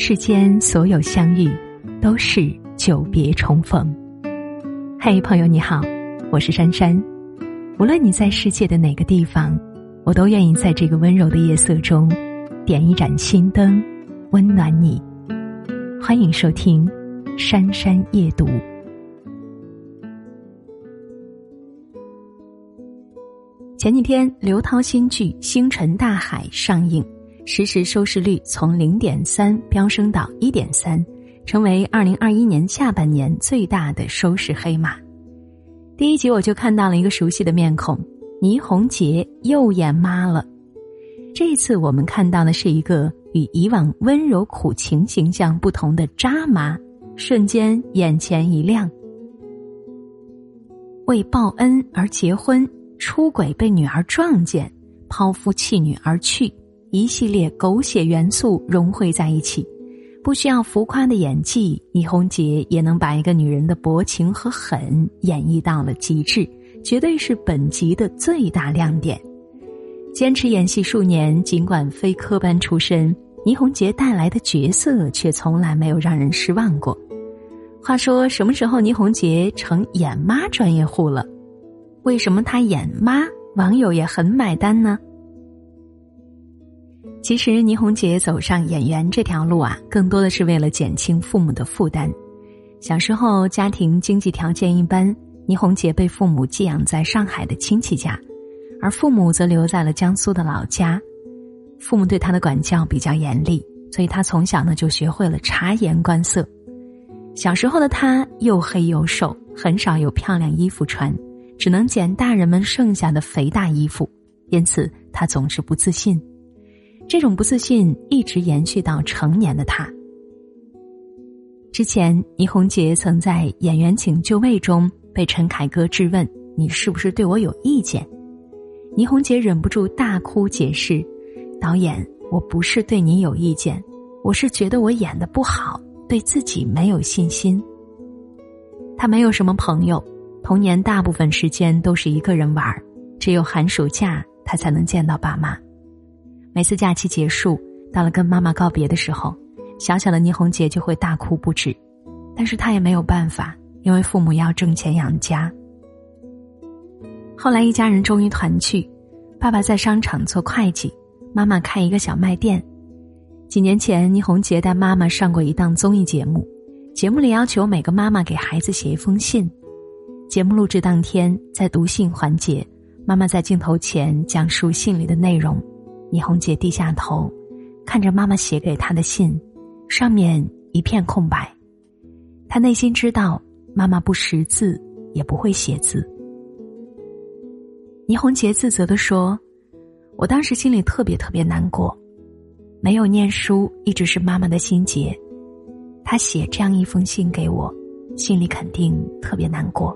世间所有相遇，都是久别重逢。嘿，朋友你好，我是珊珊。无论你在世界的哪个地方，我都愿意在这个温柔的夜色中，点一盏心灯，温暖你。欢迎收听《珊珊夜读》。前几天，刘涛新剧《星辰大海》上映。实时收视率从零点三飙升到一点三，成为二零二一年下半年最大的收视黑马。第一集我就看到了一个熟悉的面孔，倪虹洁又演妈了。这一次我们看到的是一个与以往温柔苦情形象不同的渣妈，瞬间眼前一亮。为报恩而结婚，出轨被女儿撞见，抛夫弃女而去。一系列狗血元素融汇在一起，不需要浮夸的演技，倪虹洁也能把一个女人的薄情和狠演绎到了极致，绝对是本集的最大亮点。坚持演戏数年，尽管非科班出身，倪虹洁带来的角色却从来没有让人失望过。话说，什么时候倪虹洁成演妈专业户了？为什么她演妈，网友也很买单呢？其实，倪虹洁走上演员这条路啊，更多的是为了减轻父母的负担。小时候家庭经济条件一般，倪虹洁被父母寄养在上海的亲戚家，而父母则留在了江苏的老家。父母对她的管教比较严厉，所以她从小呢就学会了察言观色。小时候的她又黑又瘦，很少有漂亮衣服穿，只能捡大人们剩下的肥大衣服，因此她总是不自信。这种不自信一直延续到成年的他。之前，倪虹洁曾在《演员请就位》中被陈凯歌质问：“你是不是对我有意见？”倪虹洁忍不住大哭解释：“导演，我不是对你有意见，我是觉得我演的不好，对自己没有信心。”他没有什么朋友，童年大部分时间都是一个人玩儿只有寒暑假他才能见到爸妈。每次假期结束，到了跟妈妈告别的时候，小小的倪虹洁就会大哭不止，但是她也没有办法，因为父母要挣钱养家。后来一家人终于团聚，爸爸在商场做会计，妈妈开一个小卖店。几年前，倪虹洁带妈妈上过一档综艺节目，节目里要求每个妈妈给孩子写一封信。节目录制当天，在读信环节，妈妈在镜头前讲述信里的内容。倪虹洁低下头，看着妈妈写给她的信，上面一片空白。她内心知道，妈妈不识字，也不会写字。倪虹洁自责的说：“我当时心里特别特别难过，没有念书一直是妈妈的心结。她写这样一封信给我，心里肯定特别难过。”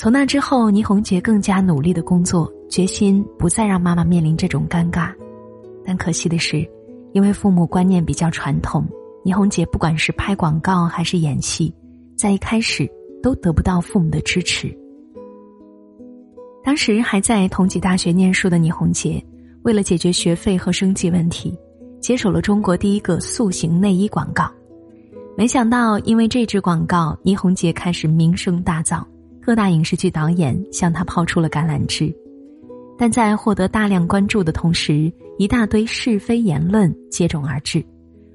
从那之后，倪虹洁更加努力的工作，决心不再让妈妈面临这种尴尬。但可惜的是，因为父母观念比较传统，倪虹洁不管是拍广告还是演戏，在一开始都得不到父母的支持。当时还在同济大学念书的倪虹洁，为了解决学费和生计问题，接手了中国第一个塑形内衣广告。没想到，因为这支广告，倪虹洁开始名声大噪。各大影视剧导演向他抛出了橄榄枝，但在获得大量关注的同时，一大堆是非言论接踵而至，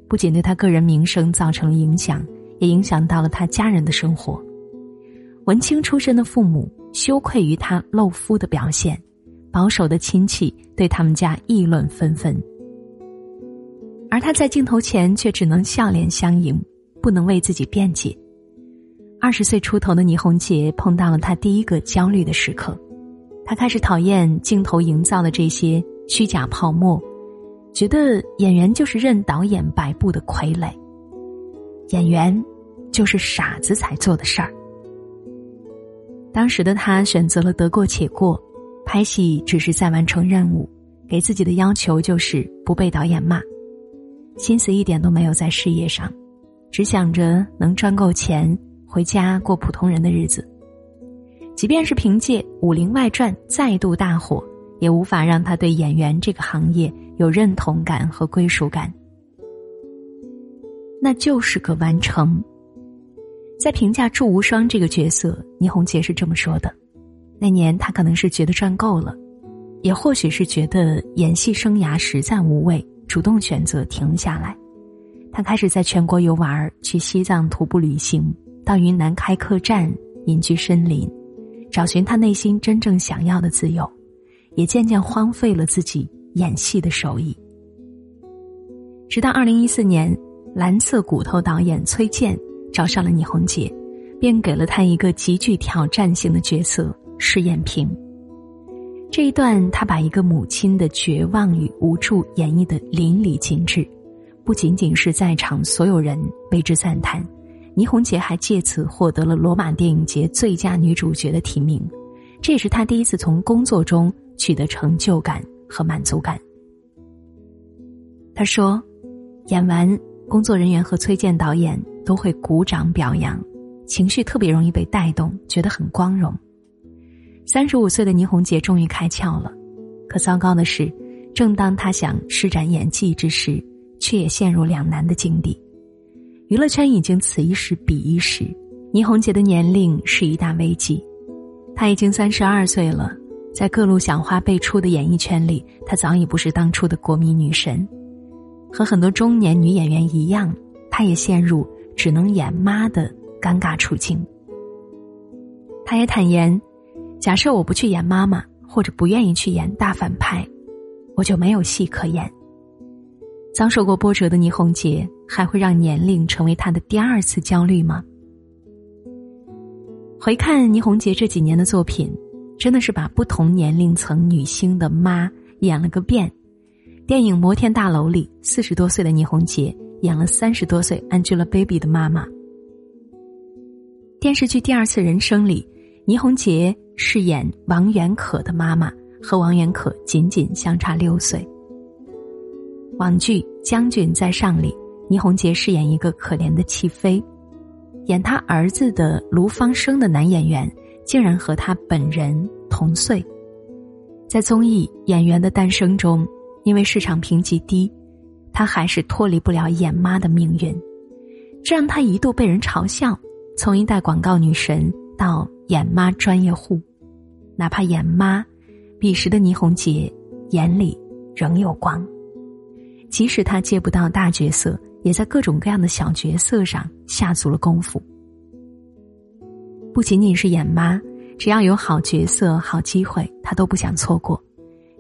不仅对他个人名声造成了影响，也影响到了他家人的生活。文青出身的父母羞愧于他露肤的表现，保守的亲戚对他们家议论纷纷，而他在镜头前却只能笑脸相迎，不能为自己辩解。二十岁出头的倪虹洁碰到了她第一个焦虑的时刻，她开始讨厌镜头营造的这些虚假泡沫，觉得演员就是任导演摆布的傀儡，演员就是傻子才做的事儿。当时的他选择了得过且过，拍戏只是在完成任务，给自己的要求就是不被导演骂，心思一点都没有在事业上，只想着能赚够钱。回家过普通人的日子，即便是凭借《武林外传》再度大火，也无法让他对演员这个行业有认同感和归属感。那就是个完成。在评价祝无双这个角色，倪虹洁是这么说的：那年她可能是觉得赚够了，也或许是觉得演戏生涯实在无味，主动选择停下来。他开始在全国游玩，去西藏徒步旅行，到云南开客栈，隐居深林，找寻他内心真正想要的自由，也渐渐荒废了自己演戏的手艺。直到二零一四年，蓝色骨头导演崔健。找上了倪虹洁，便给了她一个极具挑战性的角色——试验平。这一段，他把一个母亲的绝望与无助演绎的淋漓尽致，不仅仅是在场所有人为之赞叹，倪虹洁还借此获得了罗马电影节最佳女主角的提名，这也是她第一次从工作中取得成就感和满足感。他说：“演完，工作人员和崔健导演。”都会鼓掌表扬，情绪特别容易被带动，觉得很光荣。三十五岁的倪虹洁终于开窍了，可糟糕的是，正当她想施展演技之时，却也陷入两难的境地。娱乐圈已经此一时彼一时，倪虹洁的年龄是一大危机。她已经三十二岁了，在各路小花辈出的演艺圈里，她早已不是当初的国民女神。和很多中年女演员一样，她也陷入。只能演妈的尴尬处境。他也坦言，假设我不去演妈妈，或者不愿意去演大反派，我就没有戏可演。遭受过波折的倪虹洁，还会让年龄成为她的第二次焦虑吗？回看倪虹洁这几年的作品，真的是把不同年龄层女星的妈演了个遍。电影《摩天大楼》里，四十多岁的倪虹洁。演了三十多岁 Angelababy 的妈妈。电视剧《第二次人生》里，倪虹洁饰演王媛可的妈妈，和王媛可仅仅相差六岁。网剧《将军在上》里，倪虹洁饰演一个可怜的弃妃，演他儿子的卢芳生的男演员竟然和他本人同岁。在综艺《演员的诞生》中，因为市场评级低。她还是脱离不了演妈的命运，这让她一度被人嘲笑，从一代广告女神到演妈专业户。哪怕演妈，彼时的倪虹洁眼里仍有光。即使她接不到大角色，也在各种各样的小角色上下足了功夫。不仅仅是演妈，只要有好角色、好机会，她都不想错过。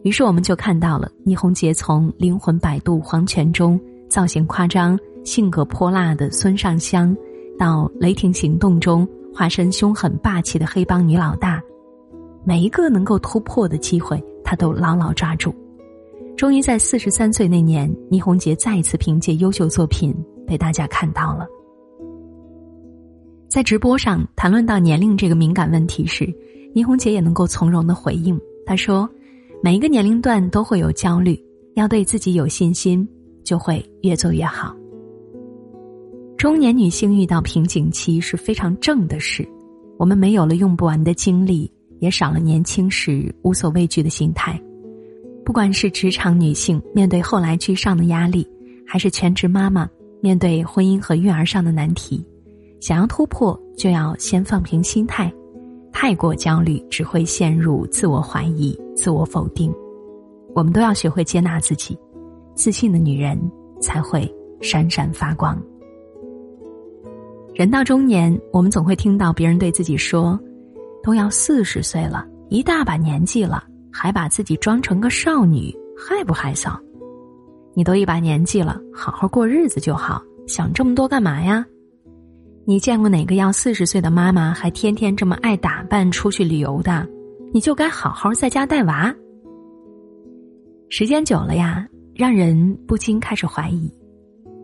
于是我们就看到了倪虹洁从《灵魂摆渡》黄泉中造型夸张、性格泼辣的孙尚香，到《雷霆行动》中化身凶狠霸气的黑帮女老大，每一个能够突破的机会，她都牢牢抓住。终于在四十三岁那年，倪虹洁再一次凭借优秀作品被大家看到了。在直播上谈论到年龄这个敏感问题时，倪虹洁也能够从容的回应，她说。每一个年龄段都会有焦虑，要对自己有信心，就会越做越好。中年女性遇到瓶颈期是非常正的事，我们没有了用不完的精力，也少了年轻时无所畏惧的心态。不管是职场女性面对后来居上的压力，还是全职妈妈面对婚姻和育儿上的难题，想要突破，就要先放平心态。太过焦虑，只会陷入自我怀疑、自我否定。我们都要学会接纳自己，自信的女人才会闪闪发光。人到中年，我们总会听到别人对自己说：“都要四十岁了，一大把年纪了，还把自己装成个少女，害不害臊？你都一把年纪了，好好过日子就好，想这么多干嘛呀？”你见过哪个要四十岁的妈妈还天天这么爱打扮出去旅游的？你就该好好在家带娃。时间久了呀，让人不禁开始怀疑：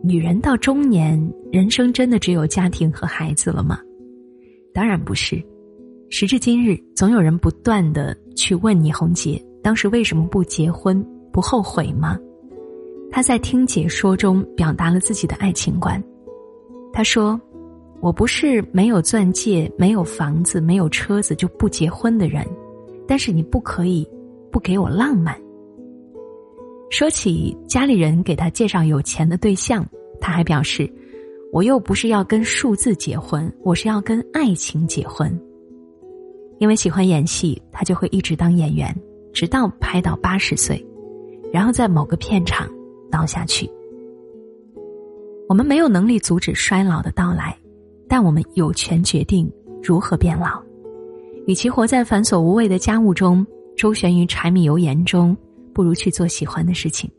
女人到中年，人生真的只有家庭和孩子了吗？当然不是。时至今日，总有人不断的去问倪虹洁，当时为什么不结婚？不后悔吗？她在听解说中表达了自己的爱情观。她说。我不是没有钻戒、没有房子、没有车子就不结婚的人，但是你不可以不给我浪漫。说起家里人给他介绍有钱的对象，他还表示：“我又不是要跟数字结婚，我是要跟爱情结婚。因为喜欢演戏，他就会一直当演员，直到拍到八十岁，然后在某个片场倒下去。我们没有能力阻止衰老的到来，但我们有权决定如何变老。与其活在繁琐无味的家务中，周旋于柴米油盐中，不如去做喜欢的事情。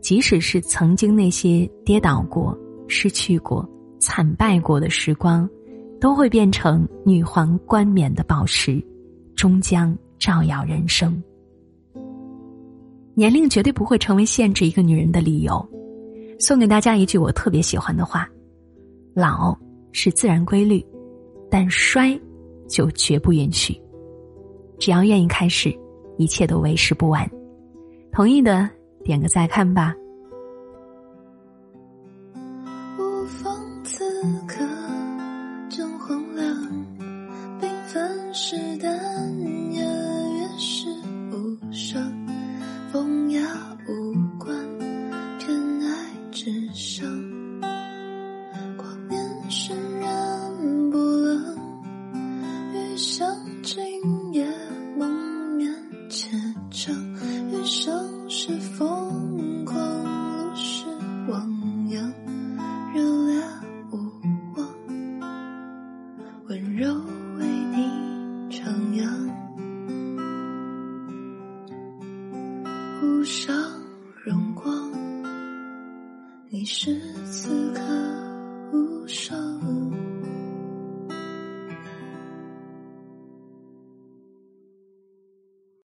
即使是曾经那些跌倒过。失去过、惨败过的时光，都会变成女皇冠冕的宝石，终将照耀人生。年龄绝对不会成为限制一个女人的理由。送给大家一句我特别喜欢的话：老是自然规律，但衰就绝不允许。只要愿意开始，一切都为时不晚。同意的点个再看吧。